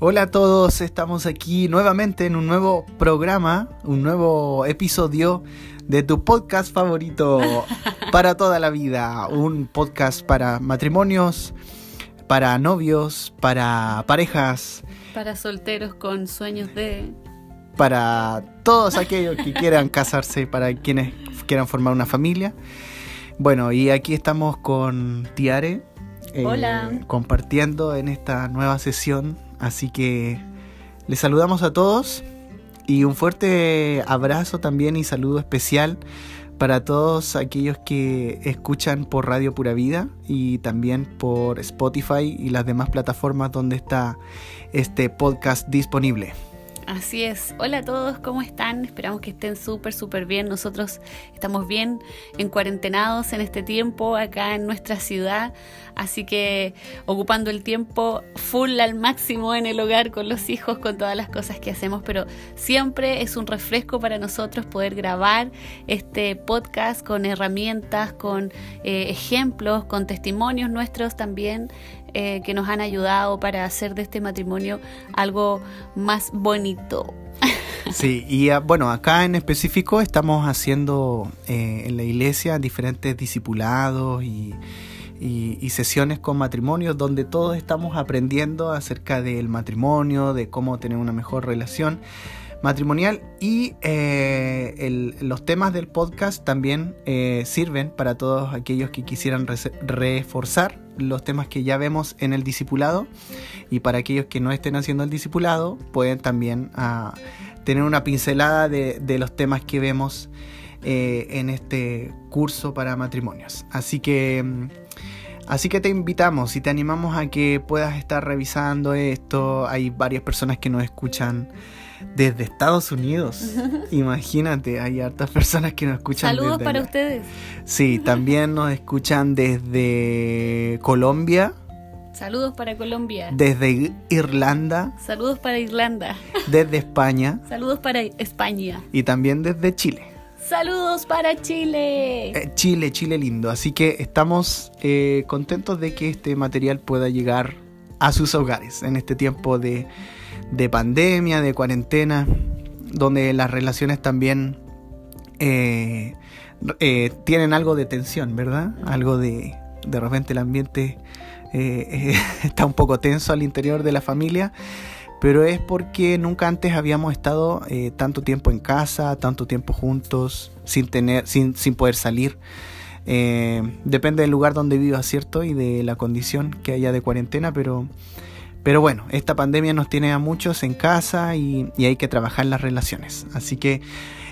Hola a todos, estamos aquí nuevamente en un nuevo programa, un nuevo episodio de tu podcast favorito para toda la vida, un podcast para matrimonios, para novios, para parejas, Para solteros con sueños de... para todos aquellos que quieran casarse, para quienes quieran formar una familia. Bueno, y aquí estamos con Tiare. eh, Hola. Compartiendo en esta nueva sesión. Así que les saludamos a todos y un fuerte abrazo también y saludo especial para todos aquellos que escuchan por Radio Pura Vida y también por Spotify y las demás plataformas donde está este podcast disponible. Así es. Hola a todos, ¿cómo están? Esperamos que estén súper, súper bien. Nosotros estamos bien en cuarentenados en este tiempo acá en nuestra ciudad. Así que ocupando el tiempo full al máximo en el hogar con los hijos, con todas las cosas que hacemos. Pero siempre es un refresco para nosotros poder grabar este podcast con herramientas, con eh, ejemplos, con testimonios nuestros también eh, que nos han ayudado para hacer de este matrimonio algo más bonito. Sí, y ah, bueno, acá en específico estamos haciendo eh, en la iglesia diferentes discipulados y, y- sesiones con matrimonios donde todos estamos aprendiendo acerca del matrimonio, de cómo tener una mejor relación matrimonial y eh, los temas del podcast también eh, sirven para todos aquellos que quisieran reforzar los temas que ya vemos en el discipulado y para aquellos que no estén haciendo el discipulado pueden también ah, tener una pincelada de los temas que vemos eh, en este curso para matrimonios. Así que, mm, así que te invitamos y te animamos a que puedas estar revisando esto. Hay varias personas que nos escuchan desde Estados Unidos. Imagínate, hay hartas personas que nos escuchan Saludos desde para allá. ustedes. Sí, también nos escuchan desde Colombia, Saludos para Colombia. desde Irlanda, Saludos para Irlanda. desde España Saludos para España. y también desde Chile. Saludos para Chile. Eh, Chile, Chile lindo. Así que estamos eh, contentos de que este material pueda llegar a sus hogares en este tiempo de, de pandemia, de cuarentena, donde las relaciones también eh, tienen algo de tensión, ¿verdad? Algo de, de repente el ambiente está un poco tenso al interior de la familia, pero es porque nunca antes habíamos estado eh, tanto tiempo en casa, tanto tiempo juntos, sin tener, sin, sin poder salir. Eh, depende del lugar donde vivas, ¿cierto? Y de la condición que haya de cuarentena, pero, pero bueno, esta pandemia nos tiene a muchos en casa y, y hay que trabajar las relaciones. Así que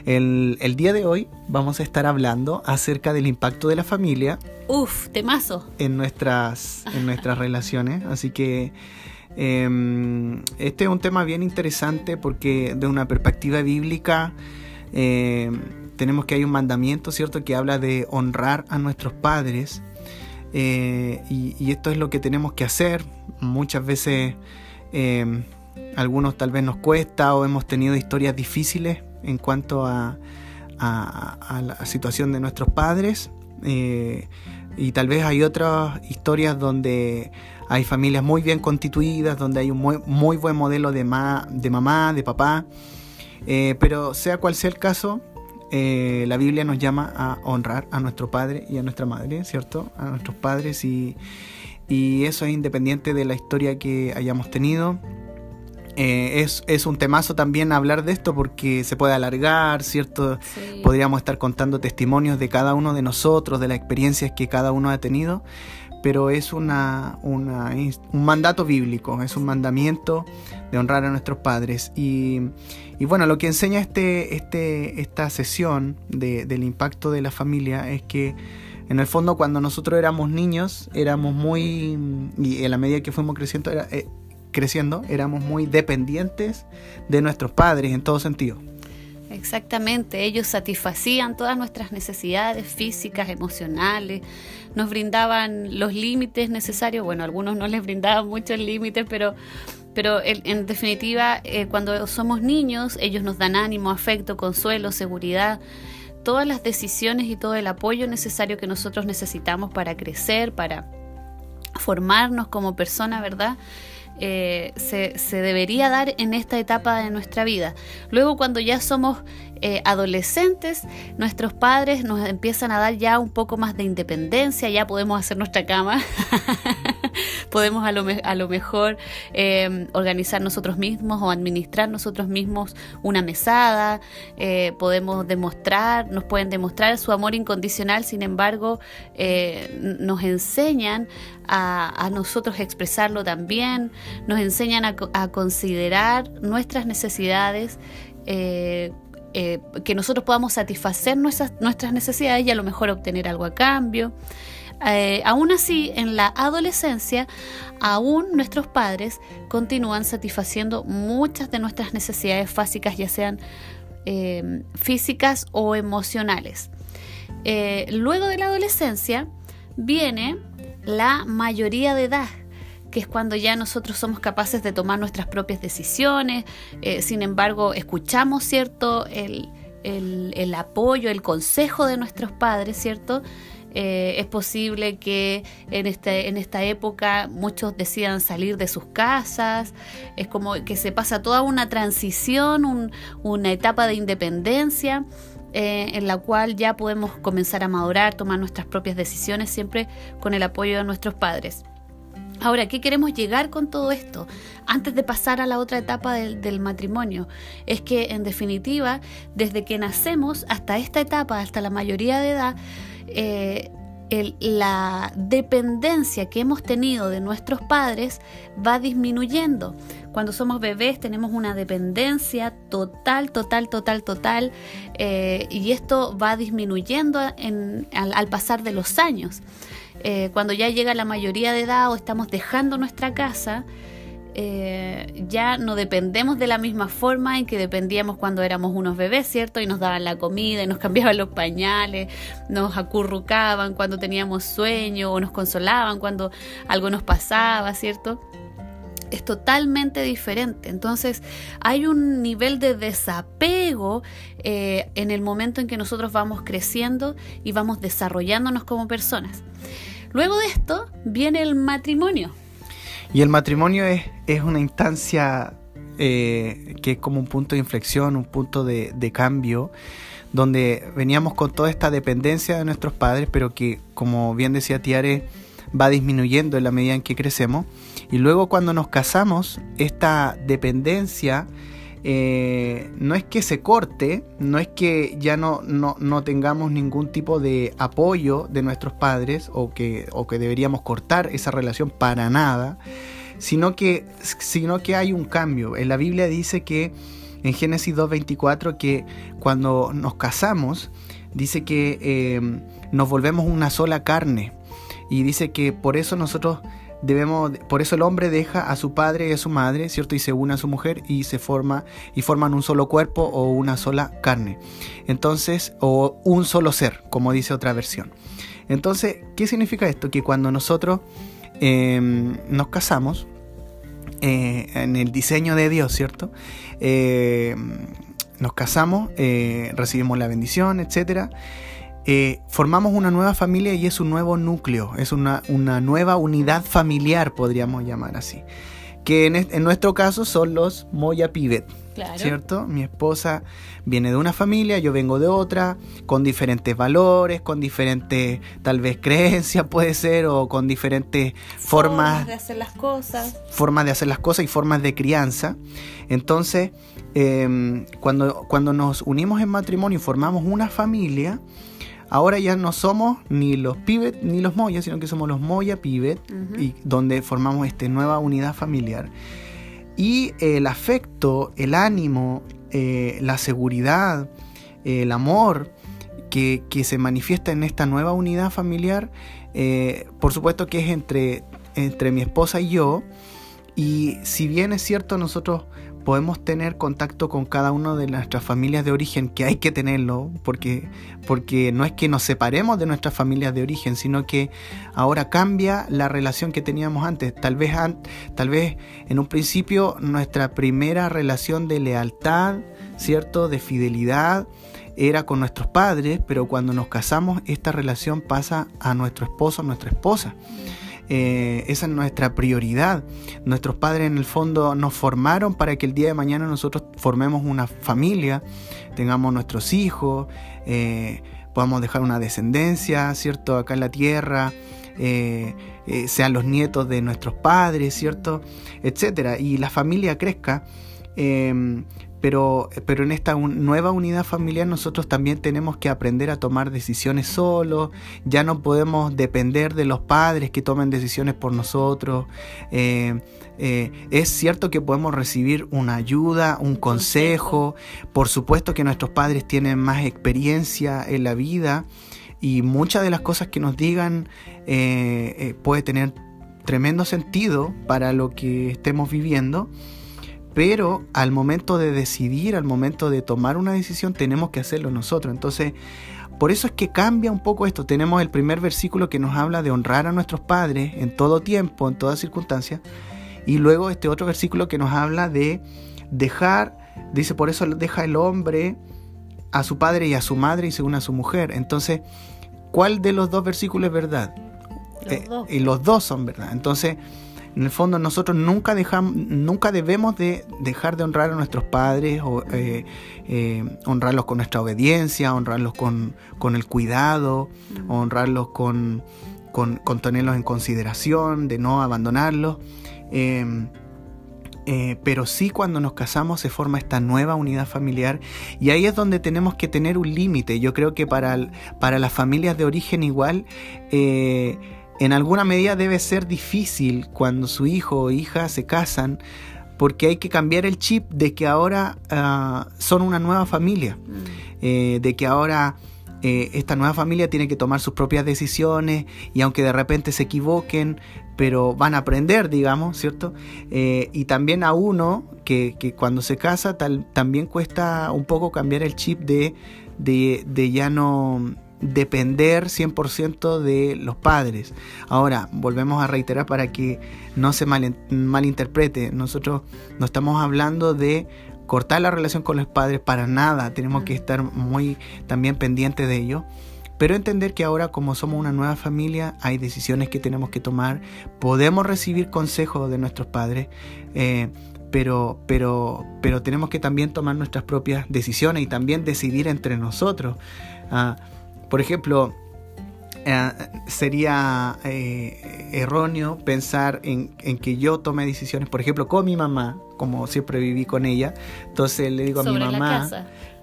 el, el día de hoy vamos a estar hablando acerca del impacto de la familia Uf, temazo. en nuestras, en nuestras relaciones. Así que eh, este es un tema bien interesante porque de una perspectiva bíblica eh, tenemos que hay un mandamiento, ¿cierto?, que habla de honrar a nuestros padres. eh, y, esto es lo que tenemos que hacer. Muchas veces eh, algunos tal vez nos cuesta o hemos tenido historias difíciles en cuanto a la situación de nuestros padres. eh, y tal vez hay otras historias donde hay familias muy bien constituidas, donde hay un muy, muy buen modelo de, ma- de mamá, de papá. Eh, pero sea cual sea el caso, eh, la Biblia nos llama a honrar a nuestro padre y a nuestra madre, ¿cierto? A nuestros padres y, y eso es independiente de la historia que hayamos tenido. Eh, es, es un temazo también hablar de esto porque se puede alargar, ¿cierto? Sí. Podríamos estar contando testimonios de cada uno de nosotros, de las experiencias que cada uno ha tenido, pero es una, una un mandato bíblico, es un mandamiento de honrar a nuestros padres. Y, y bueno, lo que enseña este, este, esta sesión de- del impacto de la familia es que en el fondo cuando nosotros éramos niños éramos muy, y en la medida que fuimos creciendo, era, eh, creciendo éramos muy dependientes de nuestros padres en todo sentido. Exactamente, ellos satisfacían todas nuestras necesidades físicas, emocionales, nos brindaban los límites necesarios, bueno, algunos no les brindaban muchos límites, pero, pero en, en definitiva, eh, cuando somos niños, ellos nos dan ánimo, afecto, consuelo, seguridad, todas las decisiones y todo el apoyo necesario que nosotros necesitamos para crecer, para formarnos como persona, ¿verdad? Eh, se, debería dar en esta etapa de nuestra vida. Luego cuando ya somos eh, adolescentes, nuestros padres nos empiezan a dar ya un poco más de independencia, ya podemos hacer nuestra cama, podemos a lo, a lo mejor eh, organizar nosotros mismos o administrar nosotros mismos una mesada, eh, podemos demostrar, nos pueden demostrar su amor incondicional, sin embargo, nos enseñan a, nosotros expresarlo también, nos enseñan a, a considerar nuestras necesidades. Eh, eh, que nosotros podamos satisfacer nuestras, nuestras necesidades y a lo mejor obtener algo a cambio. Eh, aún así, en la adolescencia, aún nuestros padres continúan satisfaciendo muchas de nuestras necesidades básicas, ya sean eh, físicas o emocionales. luego de la adolescencia viene la mayoría de edad, que es cuando ya nosotros somos capaces de tomar nuestras propias decisiones, eh, sin embargo escuchamos, ¿cierto?, el, el, apoyo, el consejo de nuestros padres, ¿cierto? Eh, es posible que en, este, en esta época muchos decidan salir de sus casas, es como que se pasa toda una transición, una etapa de independencia. Eh, en la cual ya podemos comenzar a madurar, tomar nuestras propias decisiones, siempre con el apoyo de nuestros padres. Ahora, ¿qué queremos llegar con todo esto? Antes de pasar a la otra etapa del, matrimonio, es que en definitiva, desde que nacemos hasta esta etapa, hasta la mayoría de edad, eh, la dependencia que hemos tenido de nuestros padres va disminuyendo. Cuando somos bebés tenemos una dependencia total, total, total, total, eh, y esto va disminuyendo al pasar de los años. Eh, cuando ya llega la mayoría de edad o estamos dejando nuestra casa, eh, ya no dependemos de la misma forma en que dependíamos cuando éramos unos bebés, ¿cierto? Y nos daban la comida, y nos cambiaban los pañales, nos acurrucaban cuando teníamos sueño o nos consolaban cuando algo nos pasaba, ¿cierto? es totalmente diferente. Entonces hay un nivel de desapego eh, en el momento en que nosotros vamos creciendo y vamos desarrollándonos como personas. Luego de esto viene el matrimonio. Y el matrimonio es, es una instancia eh, que es como un punto de inflexión, un punto de, cambio, donde veníamos con toda esta dependencia de nuestros padres, pero que, como bien decía Tiare, va disminuyendo en la medida en que crecemos. Y luego cuando nos casamos, esta dependencia eh, no es que se corte, no es que ya no, no, tengamos ningún tipo de apoyo de nuestros padres o que, o que deberíamos cortar esa relación para nada, sino que, sino que hay un cambio. En la Biblia dice que en Génesis 2.24 que cuando nos casamos, dice que eh, nos volvemos una sola carne. Y dice que por eso nosotros debemos, por eso el hombre deja a su padre y a su madre, ¿cierto? Y se une a su mujer y se forma y forman un solo cuerpo o una sola carne. Entonces, o un solo ser, como dice otra versión. Entonces, ¿qué significa esto? Que cuando nosotros em, nos casamos, eh, en el diseño de Dios, ¿cierto? Em, nos casamos, eh, recibimos la bendición, etcétera eh, formamos una nueva familia y es un nuevo núcleo, es una, una nueva unidad familiar, podríamos llamar así. Que en, nuestro caso son los Moya Pivet. ¿Cierto? Mi esposa viene de una familia, yo vengo de otra, con diferentes valores, con diferentes, tal vez, creencias puede ser, o con diferentes formas, formas de hacer las cosas. Formas de hacer las cosas y formas de crianza. Entonces, em, cuando, cuando nos unimos en matrimonio y formamos una familia, Ahora ya no somos ni los Pibet ni los Moya, sino que somos los Moya Pibet, y donde formamos esta nueva unidad familiar. Y el afecto, el ánimo, eh, la seguridad, el amor que, se manifiesta en esta nueva unidad familiar, eh, por supuesto que es entre, entre mi esposa y yo. Y si bien es cierto, nosotros podemos tener contacto con cada una de nuestras familias de origen, que hay que tenerlo, porque, porque no es que nos separemos de nuestras familias de origen, sino que ahora cambia la relación que teníamos antes. Tal vez, tal vez en un principio nuestra primera relación de lealtad, ¿cierto? De fidelidad era con nuestros padres, pero cuando nos casamos esta relación pasa a nuestro esposo, a nuestra esposa. Eh, esa es nuestra prioridad. Nuestros padres en el fondo nos formaron para que el día de mañana nosotros formemos una familia, tengamos nuestros hijos, eh, podamos dejar una descendencia, ¿cierto? Acá en la tierra. Eh, sean los nietos de nuestros padres, ¿cierto? Etcétera. Y la familia crezca. Pero, pero en esta nueva unidad familiar nosotros también tenemos que aprender a tomar decisiones solos, ya no podemos depender de los padres que tomen decisiones por nosotros. Eh, eh, es cierto que podemos recibir una ayuda, un consejo, por supuesto que nuestros padres tienen más experiencia en la vida y muchas de las cosas que nos digan eh, puede tener tremendo sentido para lo que estemos viviendo pero al momento de decidir, al momento de tomar una decisión, tenemos que hacerlo nosotros. Entonces, por eso es que cambia un poco esto. Tenemos el primer versículo que nos habla de honrar a nuestros padres en todo tiempo, en toda circunstancia. Y luego este otro versículo que nos habla de dejar, dice, por eso deja el hombre a su padre y a su madre y según a su mujer. Entonces, ¿cuál de los dos versículos es verdad? Eh, y los dos son verdad. Entonces, en el fondo nosotros nunca dejamos, nunca debemos de dejar de honrar a nuestros padres, o, eh, eh, honrarlos con nuestra obediencia, honrarlos con, el cuidado, mm. honrarlos con, con, tenerlos en consideración, de no abandonarlos. Em, eh, pero sí cuando nos casamos se forma esta nueva unidad familiar y ahí es donde tenemos que tener un límite. Yo creo que para, para las familias de origen igual en alguna medida debe ser difícil cuando su hijo o hija se casan porque hay que cambiar el chip de que ahora ah, son una nueva familia, mm. eh, de que ahora eh, esta nueva familia tiene que tomar sus propias decisiones y aunque de repente se equivoquen, pero van a aprender, digamos, ¿cierto? Eh, y también a uno que, cuando se casa también cuesta un poco cambiar el chip de, de ya no depender 100% de los padres. Ahora, volvemos a reiterar para que no se malinterprete, nosotros no estamos hablando de cortar la relación con los padres para nada, tenemos que estar muy también pendientes de ello. Pero entender que ahora como somos una nueva familia hay decisiones que tenemos que tomar, podemos recibir consejos de nuestros padres, eh, pero, pero, pero tenemos que también tomar nuestras propias decisiones y también decidir entre nosotros. Ah, por ejemplo, eh, sería eh, erróneo pensar en, que yo tome decisiones, por ejemplo, con mi mamá, como siempre viví con ella. Entonces le digo a mi mamá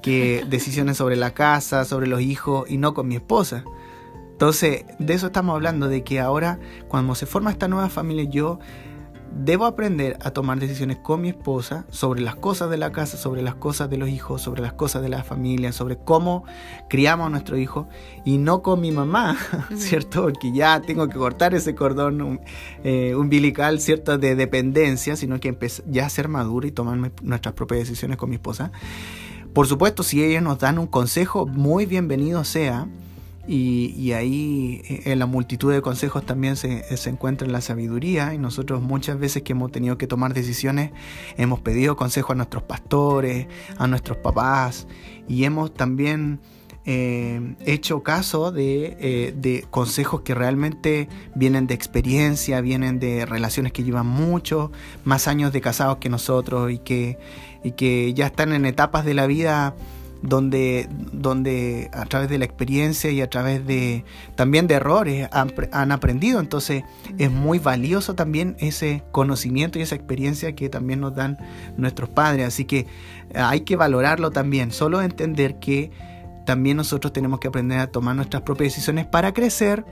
que decisiones sobre la casa, sobre los hijos y no con mi esposa. Entonces, de eso estamos hablando, de que ahora, cuando se forma esta nueva familia, yo Debo aprender a tomar decisiones con mi esposa sobre las cosas de la casa, sobre las cosas de los hijos, sobre las cosas de la familia, sobre cómo criamos a nuestro hijo y no con mi mamá, ¿cierto? Porque ya tengo que cortar ese cordón eh, umbilical, ¿cierto? De dependencia, sino que ya a ser maduro y tomar nuestras propias decisiones con mi esposa. Por supuesto, si ellos nos dan un consejo, muy bienvenido sea. Y, ahí eh, en la multitud de consejos también se, se, encuentra la sabiduría y nosotros muchas veces que hemos tenido que tomar decisiones hemos pedido consejo a nuestros pastores, a nuestros papás y hemos también eh, hecho caso de, eh, de, consejos que realmente vienen de experiencia, vienen de relaciones que llevan muchos más años de casados que nosotros y que, y que ya están en etapas de la vida donde, donde a través de la experiencia y a través de también de errores han, aprendido. Entonces es muy valioso también ese conocimiento y esa experiencia que también nos dan nuestros padres. Así que eh, hay que valorarlo también. Solo entender que también nosotros tenemos que aprender a tomar nuestras propias decisiones para crecer,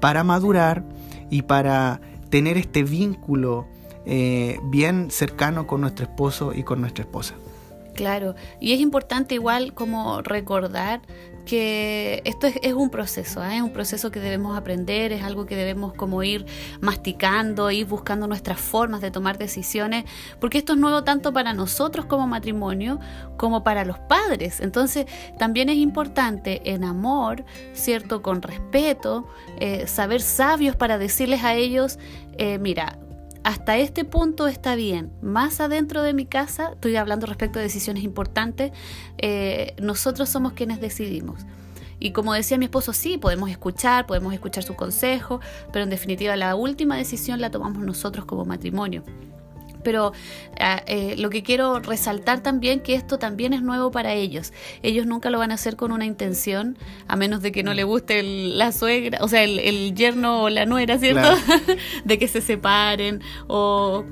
para madurar y para tener este vínculo eh, bien cercano con nuestro esposo y con nuestra esposa. Claro, y es importante igual como recordar que esto es, un proceso, ¿eh? es un proceso que debemos aprender, es algo que debemos como ir masticando, ir buscando nuestras formas de tomar decisiones, porque esto es nuevo tanto para nosotros como matrimonio como para los padres. Entonces también es importante en amor, ¿cierto? Con respeto, eh, saber sabios para decirles a ellos, eh, mira, hasta este punto está bien. Más adentro de mi casa, estoy hablando respecto de decisiones importantes, eh, nosotros somos quienes decidimos. Y como decía mi esposo, sí, podemos escuchar, podemos escuchar su consejo, pero en definitiva la última decisión la tomamos nosotros como matrimonio pero ah, eh, lo que quiero resaltar también que esto también es nuevo para ellos. Ellos nunca lo van a hacer con una intención, a menos de que no le guste la suegra, o sea, el, yerno o la nuera, ¿cierto? de que se separen o...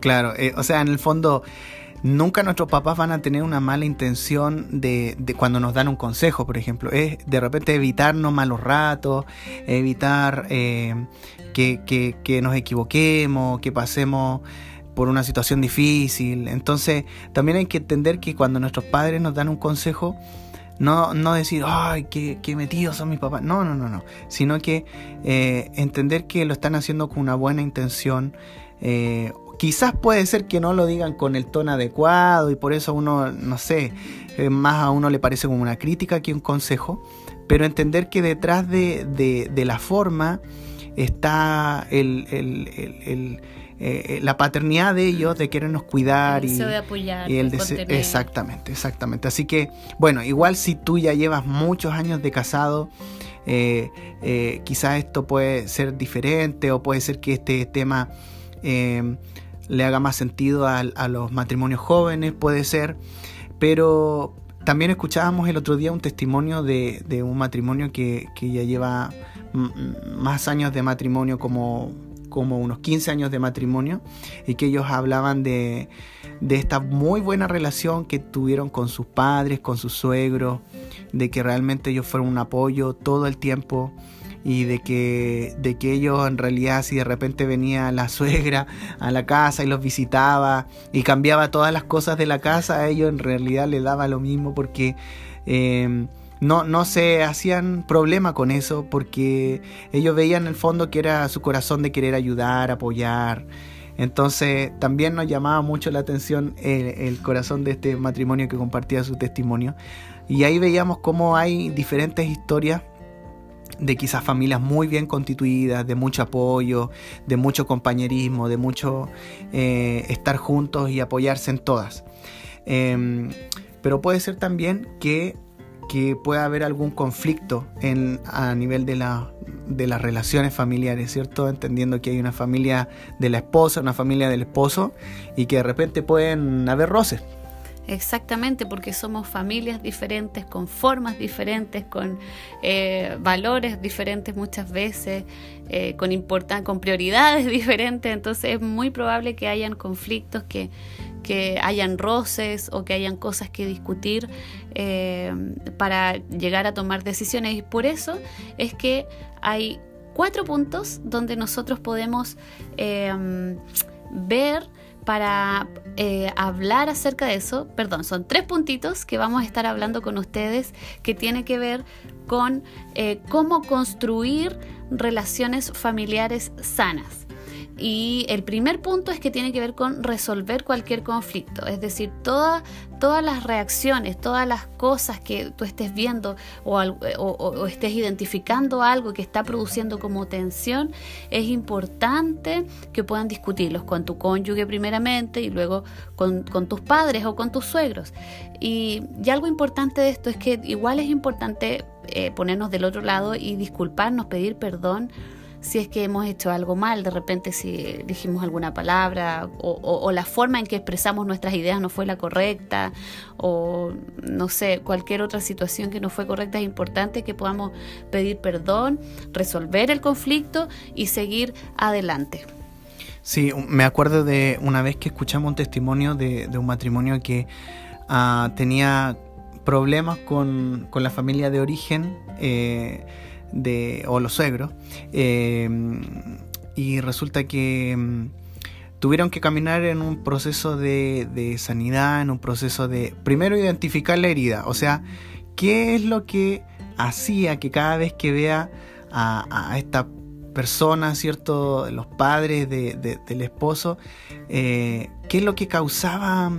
Claro, eh, o sea, en el fondo nunca nuestros papás van a tener una mala intención de, cuando nos dan un consejo, por ejemplo. Es de repente evitarnos malos ratos, evitar eh, que, nos equivoquemos, que pasemos por una situación difícil. Entonces, también hay que entender que cuando nuestros padres nos dan un consejo, no, no decir, ay, qué, qué metidos son mis papás. No, no, no, no. Sino que eh, entender que lo están haciendo con una buena intención. Eh, Quizás puede ser que no lo digan con el tono adecuado y por eso uno, no sé, eh, más a uno le parece como una crítica que un consejo, pero entender que detrás de, la forma está el, eh, la paternidad de ellos, de querernos cuidar el y, de apoyar, y el deseo, exactamente, exactamente. Así que, bueno, igual si tú ya llevas muchos años de casado, eh, quizás esto puede ser diferente o puede ser que este tema le haga más sentido a, los matrimonios jóvenes, puede ser, pero también escuchábamos el otro día un testimonio de, un matrimonio que, ya lleva más años de matrimonio, como, como unos 15 años de matrimonio, y que ellos hablaban de, de esta muy buena relación que tuvieron con sus padres, con sus suegros, de que realmente ellos fueron un apoyo todo el tiempo y de que, de que ellos en realidad si de repente venía la suegra a la casa y los visitaba y cambiaba todas las cosas de la casa, a ellos en realidad les daba lo mismo porque em, no, no se hacían problema con eso porque ellos veían en el fondo que era su corazón de querer ayudar, apoyar. Entonces también nos llamaba mucho la atención el, el, corazón de este matrimonio que compartía su testimonio. Y ahí veíamos cómo hay diferentes historias de quizás familias muy bien constituidas, de mucho apoyo, de mucho compañerismo, de mucho eh, estar juntos y apoyarse en todas. Em, pero puede ser también que, que pueda haber algún conflicto en, a nivel de, la, de las relaciones familiares, ¿cierto? Entendiendo que hay una familia de la esposa, una familia del esposo y que de repente pueden haber roces. Exactamente, porque somos familias diferentes, con formas diferentes, con eh, valores diferentes muchas veces, eh, con, con prioridades diferentes, entonces es muy probable que hayan conflictos, que, que hayan roces o que hayan cosas que discutir eh, para llegar a tomar decisiones. Y por eso es que hay cuatro puntos donde nosotros podemos ver para eh, hablar acerca de eso, perdón, son tres puntitos que vamos a estar hablando con ustedes que tiene que ver con eh, cómo construir relaciones familiares sanas. Y el primer punto es que tiene que ver con resolver cualquier conflicto, es decir, todas las reacciones, todas las cosas que tú estés viendo o, estés identificando algo que está produciendo como tensión, es importante que puedan discutirlos con tu cónyuge primeramente y luego con, tus padres o con tus suegros. Y, algo importante de esto es que igual es importante eh, ponernos del otro lado y disculparnos, pedir perdón si es que hemos hecho algo mal, de repente si dijimos alguna palabra o, la forma en que expresamos nuestras ideas no fue la correcta o no sé, cualquier otra situación que no fue correcta, es importante que podamos pedir perdón, resolver el conflicto y seguir adelante. Sí, me acuerdo de una vez que escuchamos un testimonio de, un matrimonio que ah, tenía problemas con, con, la familia de origen. Eh, de, o los suegros, eh, y resulta que mm, tuvieron que caminar en un proceso de, sanidad, en un proceso de, primero, identificar la herida, o sea, qué es lo que hacía que cada vez que vea a, esta persona, ¿cierto? Los padres del esposo, eh, ¿qué es lo que causaba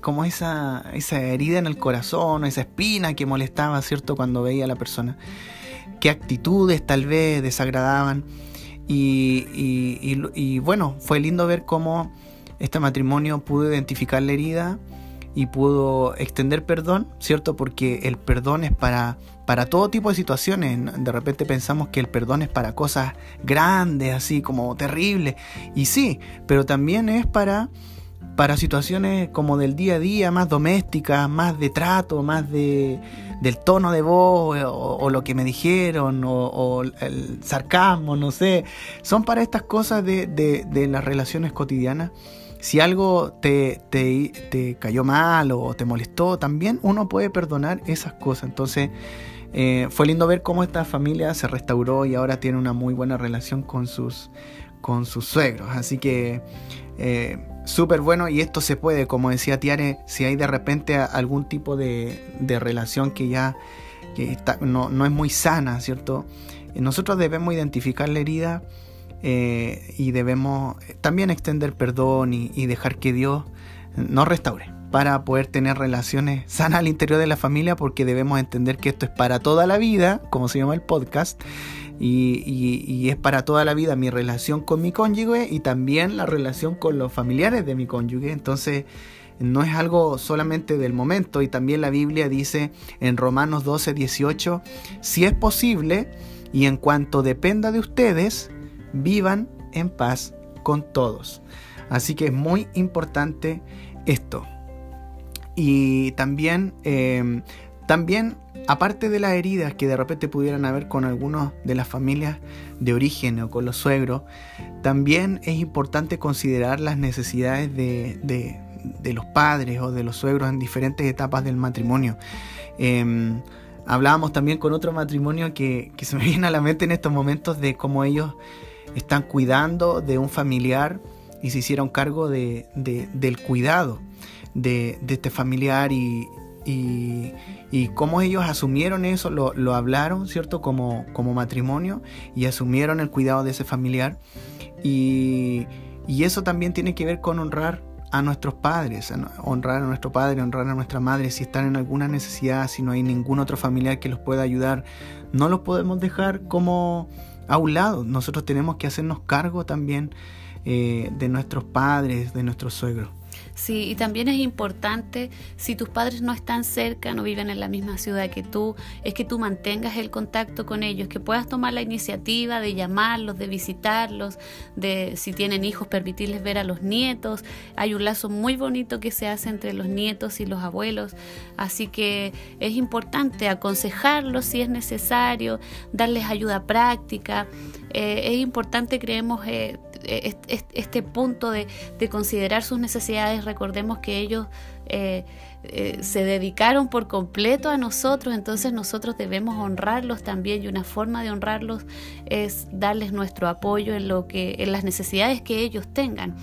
como esa, esa herida en el corazón, esa espina que molestaba, ¿cierto? Cuando veía a la persona qué actitudes tal vez desagradaban. Y, bueno, fue lindo ver cómo este matrimonio pudo identificar la herida y pudo extender perdón, ¿cierto? Porque el perdón es para, para todo tipo de situaciones. De repente pensamos que el perdón es para cosas grandes, así como terribles. Y sí, pero también es para, para situaciones como del día a día, más domésticas, más de trato, más de, del tono de voz o, lo que me dijeron o, el sarcasmo, no sé. Son para estas cosas de, de, las relaciones cotidianas si algo te, te, cayó mal o te molestó, también uno puede perdonar esas cosas. Entonces, eh, fue lindo ver cómo esta familia se restauró y ahora tiene una muy buena relación con sus, con sus suegros. Así que, eh, súper bueno. Y esto se puede, como decía Tiare, si hay de repente algún tipo de, relación que ya que no, no es muy sana, ¿cierto? Nosotros debemos identificar la herida eh, y debemos también extender perdón y, dejar que Dios nos restaure para poder tener relaciones sanas al interior de la familia porque debemos entender que esto es para toda la vida, como se llama el podcast, y, es para toda la vida mi relación con mi cónyuge y también la relación con los familiares de mi cónyuge. Entonces, no es algo solamente del momento y también la Biblia dice en Romanos 12, 18, si es posible y en cuanto dependa de ustedes, vivan en paz con todos. Así que es muy importante esto. Y también, em, también, aparte de las heridas que de repente pudieran haber con algunos de las familias de origen o con los suegros, también es importante considerar las necesidades de, de, los padres o de los suegros en diferentes etapas del matrimonio. Em, hablábamos también con otro matrimonio que, que se me viene a la mente en estos momentos de cómo ellos están cuidando de un familiar y se hicieron cargo de, del cuidado de, este familiar y, y, cómo ellos asumieron eso, lo, hablaron, ¿cierto? Como, como, matrimonio y asumieron el cuidado de ese familiar. Y, y, eso también tiene que ver con honrar a nuestros padres, honrar a nuestro padre, honrar a nuestra madre, si están en alguna necesidad, si no hay ningún otro familiar que los pueda ayudar, no los podemos dejar como a un lado. Nosotros tenemos que hacernos cargo también eh, de nuestros padres, de nuestros suegros. Sí, y también es importante, si tus padres no están cerca, no viven en la misma ciudad que tú, es que tú mantengas el contacto con ellos, que puedas tomar la iniciativa de llamarlos, de visitarlos, de si tienen hijos, permitirles ver a los nietos. Hay un lazo muy bonito que se hace entre los nietos y los abuelos, así que es importante aconsejarlos si es necesario, darles ayuda práctica. Eh, es importante, creemos, eh, este punto de, considerar sus necesidades, recordemos que ellos eh, eh, se dedicaron por completo a nosotros, entonces nosotros debemos honrarlos también y una forma de honrarlos es darles nuestro apoyo en lo que en las necesidades que ellos tengan.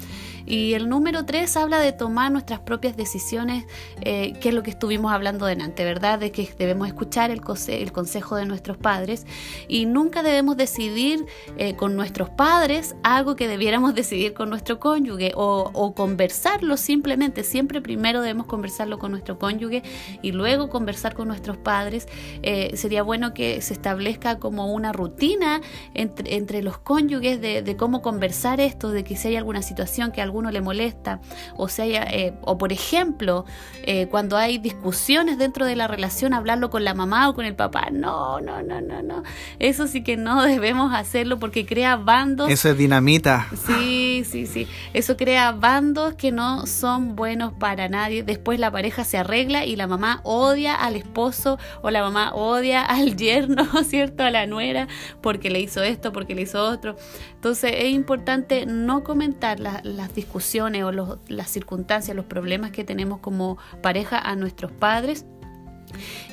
Y el número tres habla de tomar nuestras propias decisiones, eh, que es lo que estuvimos hablando delante, ¿verdad? De que debemos escuchar el, el consejo de nuestros padres y nunca debemos decidir eh, con nuestros padres algo que debiéramos decidir con nuestro cónyuge o, o conversarlo simplemente. Siempre primero debemos conversarlo con nuestro cónyuge y luego conversar con nuestros padres. Eh, sería bueno que se establezca como una rutina entre, entre los cónyuges de, de, cómo conversar esto, de que si hay alguna situación que alguno le molesta, o sea, eh, o por ejemplo, eh, cuando hay discusiones dentro de la relación, hablarlo con la mamá o con el papá. No, no, no, no, no. Eso sí que no debemos hacerlo porque crea bandos. Eso es dinamita. Sí, sí, sí. Eso crea bandos que no son buenos para nadie. Después la pareja se arregla y la mamá odia al esposo o la mamá odia al yerno, ¿cierto? A la nuera porque le hizo esto, porque le hizo otro. Entonces es importante no comentar las discusiones discusiones o las circunstancias, los problemas que tenemos como pareja a nuestros padres.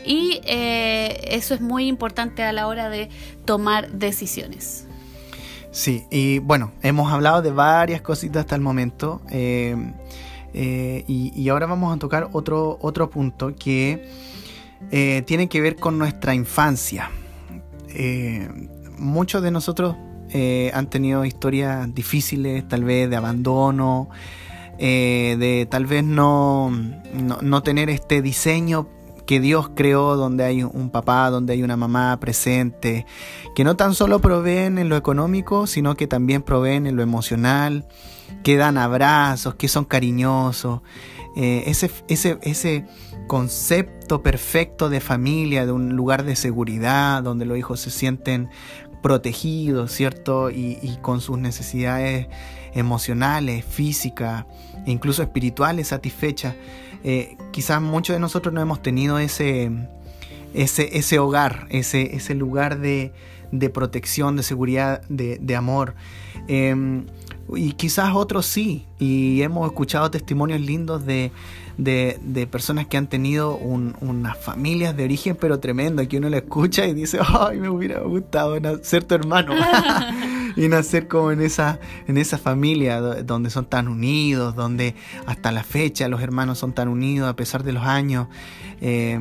Y eh, eso es muy importante a la hora de tomar decisiones. Sí, y bueno, hemos hablado de varias cositas hasta el momento. Eh, eh, y, ahora vamos a tocar otro, otro punto que tiene que ver con nuestra infancia. muchos de nosotros eh, han tenido historias difíciles, tal vez de abandono, eh, de tal vez no, no, tener este diseño que Dios creó donde hay un papá, donde hay una mamá presente, que no tan solo proveen en lo económico, sino que también proveen en lo emocional, que dan abrazos, que son cariñosos. eh, ese, ese, ese concepto perfecto de familia, de un lugar de seguridad, donde los hijos se sienten protegidos, ¿cierto? Y, con sus necesidades emocionales, físicas e incluso espirituales satisfechas. Eh, quizás muchos de nosotros no hemos tenido ese, ese, ese hogar, ese, ese lugar de, de protección, de seguridad, de, de amor. Em, y quizás otros sí, y hemos escuchado testimonios lindos de, de, personas que han tenido unas familias de origen pero tremendo, que uno lo escucha y dice, ay, me hubiera gustado ser tu hermano y nacer como en esa, en esa familia donde son tan unidos, donde hasta la fecha los hermanos son tan unidos a pesar de los años. Eh,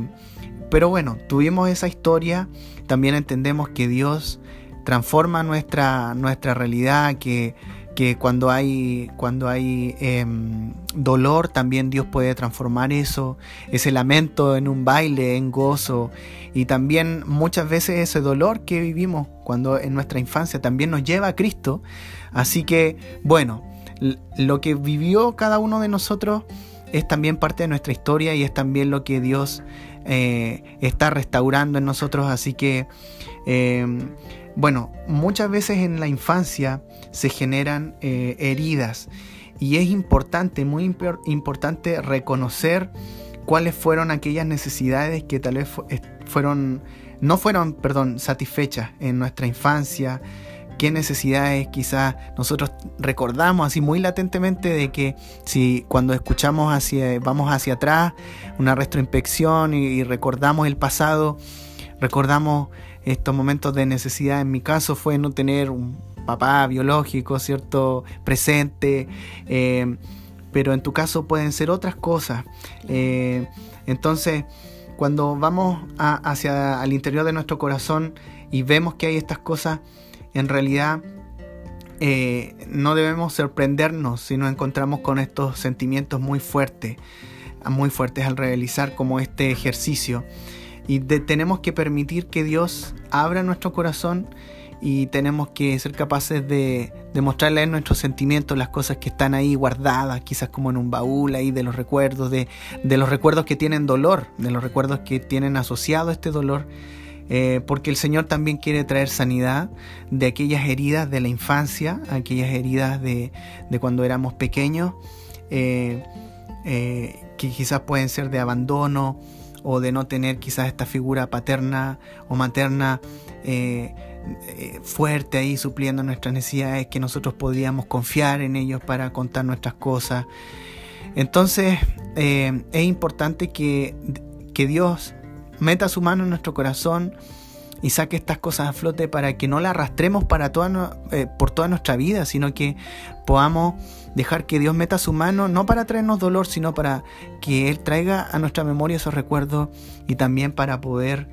pero bueno, tuvimos esa historia, también entendemos que Dios transforma nuestra, nuestra realidad, que que cuando hay, cuando hay em, dolor también Dios puede transformar eso, ese lamento en un baile, en gozo, y también muchas veces ese dolor que vivimos cuando en nuestra infancia también nos lleva a Cristo. Así que, bueno, lo que vivió cada uno de nosotros es también parte de nuestra historia y es también lo que Dios eh, está restaurando en nosotros. Así que, em, bueno, muchas veces en la infancia se generan eh, heridas y es importante, muy importante reconocer cuáles fueron aquellas necesidades que tal vez fueron, no fueron, perdón, satisfechas en nuestra infancia, qué necesidades quizás nosotros recordamos así muy latentemente de que si cuando escuchamos hacia, vamos hacia atrás, una retroinspección y recordamos el pasado, recordamos estos momentos de necesidad, en mi caso fue no tener un papá biológico, ¿cierto? Presente, eh, pero en tu caso pueden ser otras cosas. Eh, entonces, cuando vamos hacia el interior de nuestro corazón y vemos que hay estas cosas, en realidad eh, no debemos sorprendernos si nos encontramos con estos sentimientos muy fuertes, muy fuertes al realizar como este ejercicio. Y tenemos que permitir que Dios abra nuestro corazón y tenemos que ser capaces de, de mostrarle nuestros sentimientos, las cosas que están ahí guardadas, quizás como en un baúl ahí de los recuerdos, de, los recuerdos que tienen dolor, de los recuerdos que tienen asociado este dolor. Eh, porque el Señor también quiere traer sanidad de aquellas heridas de la infancia, aquellas heridas de, cuando éramos pequeños, eh, eh, que quizás pueden ser de abandono, o de no tener quizás esta figura paterna o materna fuerte ahí supliendo nuestras necesidades, que nosotros podíamos confiar en ellos para contar nuestras cosas. Entonces es importante que, que Dios meta su mano en nuestro corazón y saque estas cosas a flote para que no las arrastremos para toda, por toda nuestra vida, sino que podamos dejar que Dios meta su mano, no para traernos dolor, sino para que Él traiga a nuestra memoria esos recuerdos y también para poder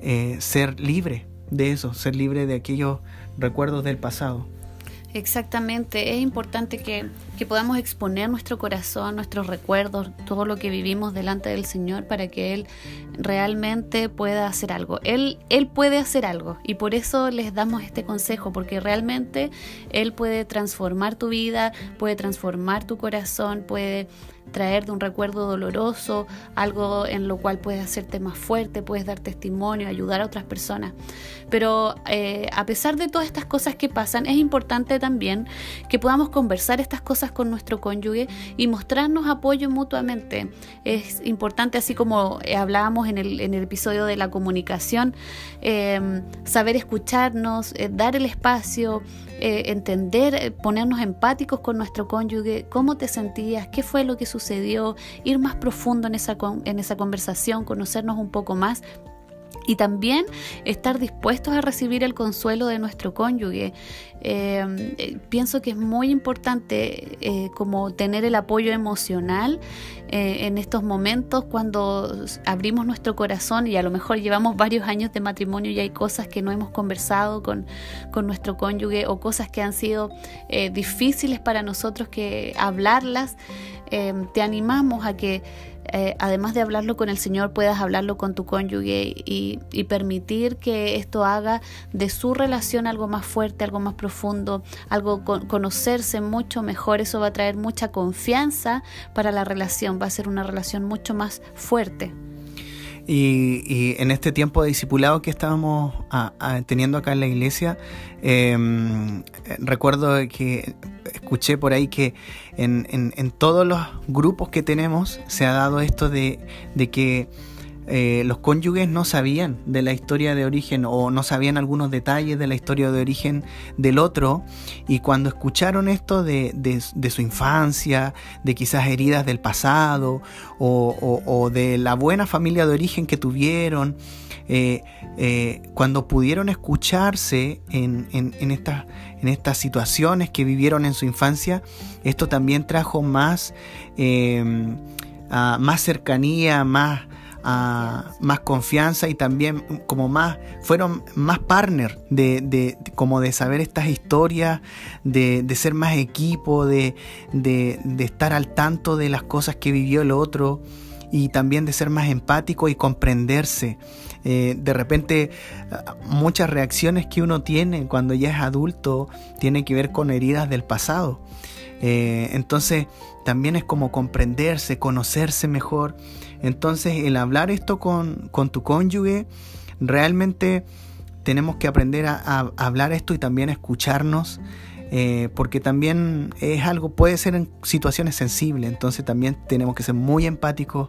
eh, ser libre de eso, ser libre de aquellos recuerdos del pasado. Exactamente, es importante que, que, podamos exponer nuestro corazón, nuestros recuerdos, todo lo que vivimos delante del Señor para que Él realmente pueda hacer algo. Él, él puede hacer algo y por eso les damos este consejo, porque realmente Él puede transformar tu vida, puede transformar tu corazón, puede traer de un recuerdo doloroso, algo en lo cual puedes hacerte más fuerte, puedes dar testimonio, ayudar a otras personas. Pero eh, a pesar de todas estas cosas que pasan, es importante también que podamos conversar estas cosas con nuestro cónyuge y mostrarnos apoyo mutuamente. Es importante, así como eh, hablábamos en el, en el episodio de la comunicación, eh, saber escucharnos, dar el espacio, eh, entender, eh, ponernos empáticos con nuestro cónyuge, cómo te sentías, qué fue lo que sucedió, ir más profundo en esa, en esa conversación, conocernos un poco más y también estar dispuestos a recibir el consuelo de nuestro cónyuge. Eh, eh, pienso que es muy importante eh, como tener el apoyo emocional en estos momentos cuando abrimos nuestro corazón y a lo mejor llevamos varios años de matrimonio y hay cosas que no hemos conversado con, con nuestro cónyuge o cosas que han sido difíciles para nosotros que hablarlas. te animamos a que eh, además de hablarlo con el Señor, puedas hablarlo con tu cónyuge y, permitir que esto haga de su relación algo más fuerte, algo más profundo, algo conocerse mucho mejor. Eso va a traer mucha confianza para la relación, va a ser una relación mucho más fuerte. Y, en este tiempo de discipulado que estábamos teniendo acá en la iglesia, em, recuerdo que escuché por ahí que en, todos los grupos que tenemos se ha dado esto de, de que eh, los cónyuges no sabían de la historia de origen o no sabían algunos detalles de la historia de origen del otro. Y cuando escucharon esto de, su infancia, de quizás heridas del pasado o, de la buena familia de origen que tuvieron, eh, eh, cuando pudieron escucharse en, en, estas, en estas situaciones que vivieron en su infancia, esto también trajo más, más cercanía, más más confianza y también como más, fueron más partner de, como de saber estas historias, de, ser más equipo, de, estar al tanto de las cosas que vivió el otro y también de ser más empático y comprenderse. Eh, de repente muchas reacciones que uno tiene cuando ya es adulto tienen que ver con heridas del pasado. Eh, entonces también es como comprenderse, conocerse mejor entonces, el hablar esto con, tu cónyuge, realmente tenemos que aprender a, hablar esto y también escucharnos, eh, porque también es algo, puede ser en situaciones sensibles, entonces también tenemos que ser muy empáticos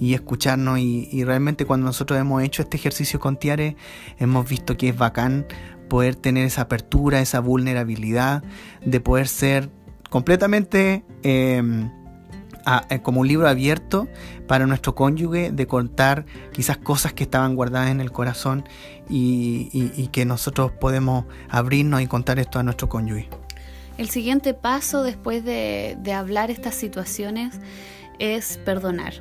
y escucharnos. Y, realmente cuando nosotros hemos hecho este ejercicio con Tiare, hemos visto que es bacán poder tener esa apertura, esa vulnerabilidad, de poder ser completamente... Eh, eh, como un libro abierto para nuestro cónyuge de contar quizás cosas que estaban guardadas en el corazón y, que nosotros podemos abrirnos y contar esto a nuestro cónyuge. El siguiente paso después de, de hablar estas situaciones es perdonar.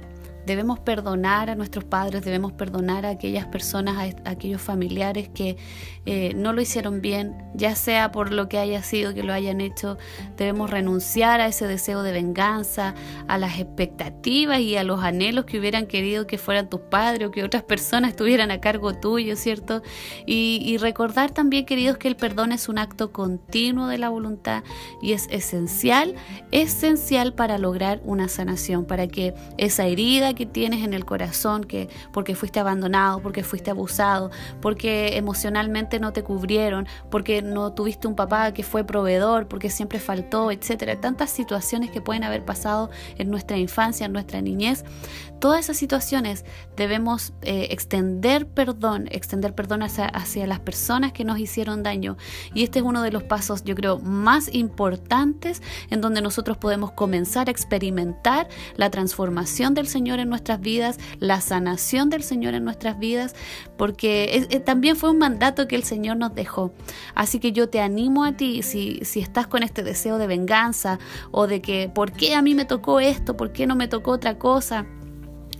Debemos perdonar a nuestros padres, debemos perdonar a aquellas personas, a, aquellos familiares que eh, no lo hicieron bien, ya sea por lo que haya sido que lo hayan hecho. Debemos renunciar a ese deseo de venganza, a las expectativas y a los anhelos que hubieran querido que fueran tus padres o que otras personas estuvieran a cargo tuyo, ¿cierto? Y, y recordar también, queridos, que el perdón es un acto continuo de la voluntad y es esencial, esencial para lograr una sanación, para que esa herida que tienes en el corazón, que porque fuiste abandonado, porque fuiste abusado, porque emocionalmente no te cubrieron, porque no tuviste un papá que fue proveedor, porque siempre faltó, etcétera. Tantas situaciones que pueden haber pasado en nuestra infancia, en nuestra niñez. Todas esas situaciones debemos eh, extender perdón, extender perdón hacia, hacia las personas que nos hicieron daño. Y este es uno de los pasos, yo creo, más importantes en donde nosotros podemos comenzar a experimentar la transformación del Señor en nuestras vidas, la sanación del Señor en nuestras vidas, porque también fue un mandato que el Señor nos dejó. Así que yo te animo a ti, si, si estás con este deseo de venganza o de que, ¿por qué a mí me tocó esto? ¿Por qué no me tocó otra cosa?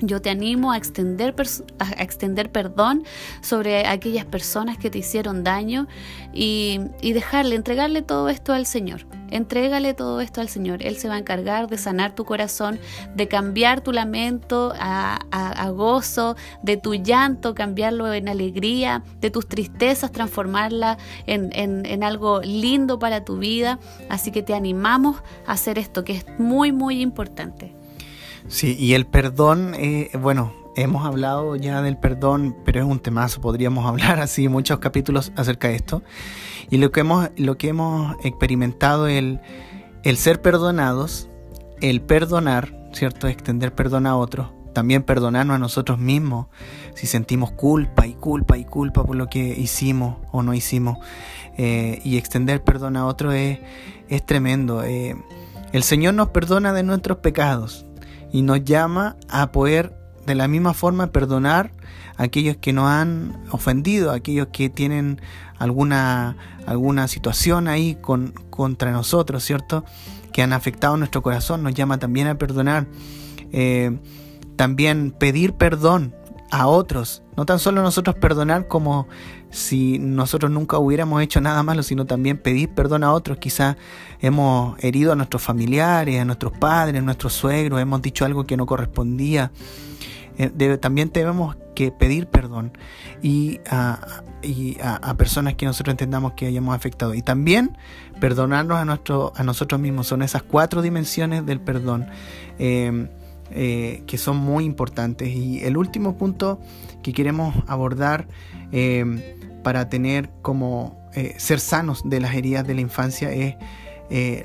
Yo te animo a extender, a extender perdón sobre aquellas personas que te hicieron daño y, dejarle, entregarle todo esto al Señor. Entrégale todo esto al Señor. Él se va a encargar de sanar tu corazón, de cambiar tu lamento a, gozo, de tu llanto, cambiarlo en alegría, de tus tristezas, transformarla en, en algo lindo para tu vida. Así que te animamos a hacer esto, que es muy, muy importante. Sí, y el perdón, eh, bueno, hemos hablado ya del perdón, pero es un temazo, podríamos hablar así muchos capítulos acerca de esto. Y lo que hemos, lo que hemos experimentado, el, el ser perdonados, el perdonar, ¿cierto? Extender perdón a otros, también perdonarnos a nosotros mismos si sentimos culpa y culpa y culpa por lo que hicimos o no hicimos. Eh, y extender perdón a otros es, es tremendo. Eh, el Señor nos perdona de nuestros pecados, y nos llama a poder de la misma forma perdonar a aquellos que nos han ofendido, a aquellos que tienen alguna, alguna situación ahí con, contra nosotros, ¿cierto? Que han afectado nuestro corazón, nos llama también a perdonar. Eh, también pedir perdón a otros. No tan solo nosotros perdonar como si nosotros nunca hubiéramos hecho nada malo, sino también pedir perdón a otros. Quizás hemos herido a nuestros familiares, a nuestros padres, a nuestros suegros, hemos dicho algo que no correspondía. Eh, también tenemos que pedir perdón y, a, personas que nosotros entendamos que hayamos afectado. Y también perdonarnos a, nuestro, a nosotros mismos. Son esas cuatro dimensiones del perdón. Eh, eh, que son muy importantes. Y el último punto que queremos abordar eh, para tener como eh, ser sanos de las heridas de la infancia es,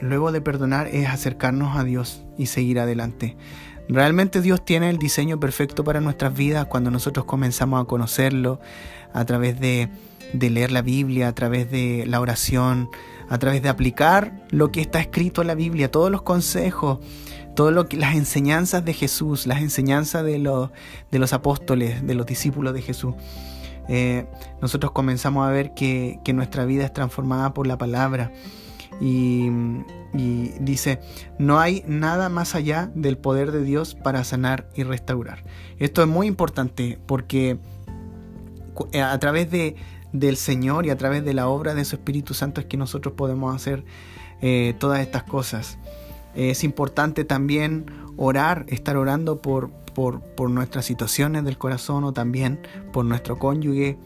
luego de perdonar, es acercarnos a Dios y seguir adelante. Realmente Dios tiene el diseño perfecto para nuestras vidas cuando nosotros comenzamos a conocerlo a través de leer la Biblia, a través de la oración, a través de aplicar lo que está escrito en la Biblia, todos los consejos, todo lo que las enseñanzas de Jesús, las enseñanzas de los, apóstoles, de los discípulos de Jesús. Eh, nosotros comenzamos a ver que, nuestra vida es transformada por la palabra. Y, y, dice, no hay nada más allá del poder de Dios para sanar y restaurar. Esto es muy importante porque eh, a través de, del Señor y a través de la obra de su Espíritu Santo es que nosotros podemos hacer eh, todas estas cosas. Es importante también orar, estar orando por, por, nuestras situaciones del corazón o también por nuestro cónyuge.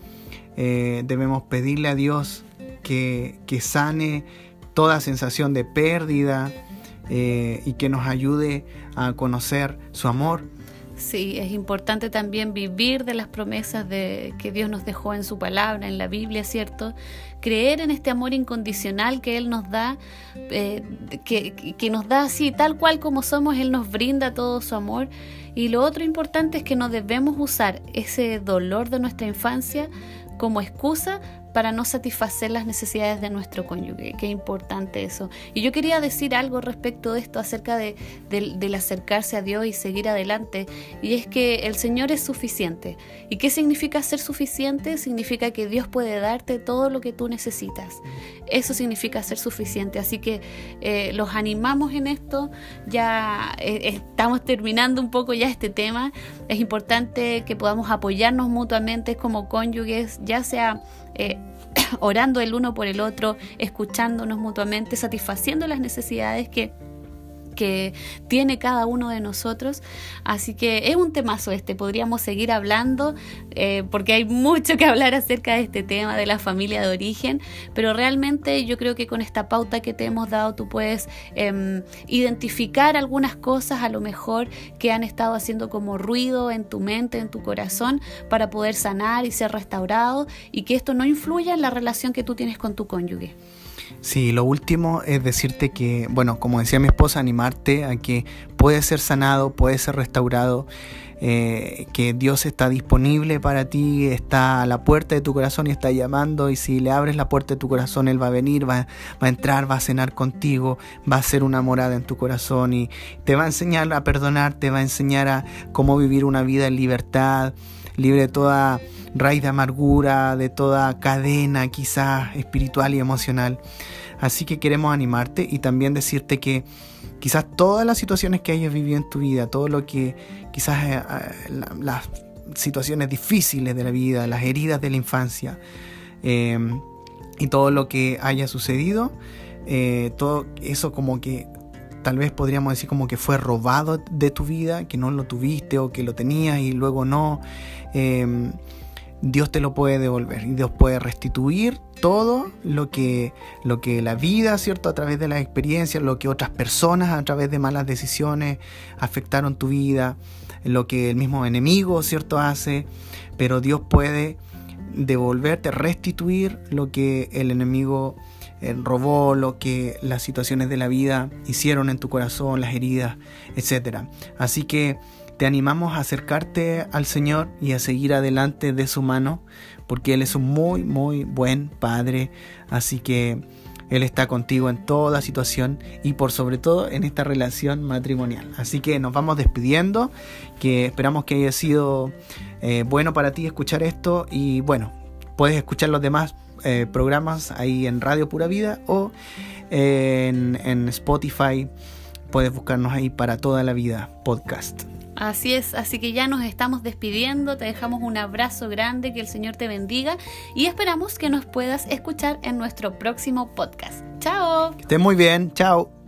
Eh, debemos pedirle a Dios que, que, sane toda sensación de pérdida eh, y que nos ayude a conocer su amor. Sí, es importante también vivir de las promesas de, que Dios nos dejó en su palabra, en la Biblia, ¿cierto? Creer en este amor incondicional que Él nos da, eh, que, que nos da así, tal cual como somos, Él nos brinda todo su amor. Y lo otro importante es que no debemos usar ese dolor de nuestra infancia como excusa para no satisfacer las necesidades de nuestro cónyuge. Qué importante eso. Y yo quería decir algo respecto de esto, acerca de, del acercarse a Dios y seguir adelante. Y es que el Señor es suficiente. ¿Y qué significa ser suficiente? Significa que Dios puede darte todo lo que tú necesitas. Eso significa ser suficiente. Así que eh, los animamos en esto. Ya eh, estamos terminando un poco ya este tema. Es importante que podamos apoyarnos mutuamente como cónyuges, ya sea eh, orando el uno por el otro, escuchándonos mutuamente, satisfaciendo las necesidades que que tiene cada uno de nosotros. Así que es un temazo este, podríamos seguir hablando eh, porque hay mucho que hablar acerca de este tema de la familia de origen, pero realmente yo creo que con esta pauta que te hemos dado tú puedes em, identificar algunas cosas a lo mejor que han estado haciendo como ruido en tu mente, en tu corazón, para poder sanar y ser restaurado y que esto no influya en la relación que tú tienes con tu cónyuge. Sí, lo último es decirte que, bueno, como decía mi esposa, animarte a que puede ser sanado, puede ser restaurado, eh, que Dios está disponible para ti, está a la puerta de tu corazón y está llamando y si le abres la puerta de tu corazón, Él va a venir, va, va a entrar, va a cenar contigo, va a ser una morada en tu corazón y te va a enseñar a perdonar, te va a enseñar a cómo vivir una vida en libertad, libre de toda raíz de amargura, de toda cadena quizás espiritual y emocional. Así que queremos animarte y también decirte que quizás todas las situaciones que hayas vivido en tu vida, todo lo que quizás eh, eh, las situaciones difíciles de la vida, las heridas de la infancia eh, y todo lo que haya sucedido, todo eso como que tal vez podríamos decir como que fue robado de tu vida, que no lo tuviste o que lo tenías y luego no. Dios te lo puede devolver y Dios puede restituir todo lo que, lo que la vida, ¿cierto? A través de las experiencias, lo que otras personas a través de malas decisiones afectaron tu vida, lo que el mismo enemigo, ¿cierto? Hace, pero Dios puede devolverte, restituir lo que el enemigo eh, robó, lo que las situaciones de la vida hicieron en tu corazón, las heridas, etc. Así que te animamos a acercarte al Señor y a seguir adelante de su mano, porque Él es un muy, muy buen Padre. Así que Él está contigo en toda situación y por sobre todo en esta relación matrimonial. Así que nos vamos despidiendo, que esperamos que haya sido eh, bueno para ti escuchar esto y bueno, puedes escuchar los demás eh, programas ahí en Radio Pura Vida o en, en Spotify puedes buscarnos ahí para toda la vida, podcast. Así es, así que ya nos estamos despidiendo, te dejamos un abrazo grande, que el Señor te bendiga y esperamos que nos puedas escuchar en nuestro próximo podcast. Chao. Que estés muy bien, chao.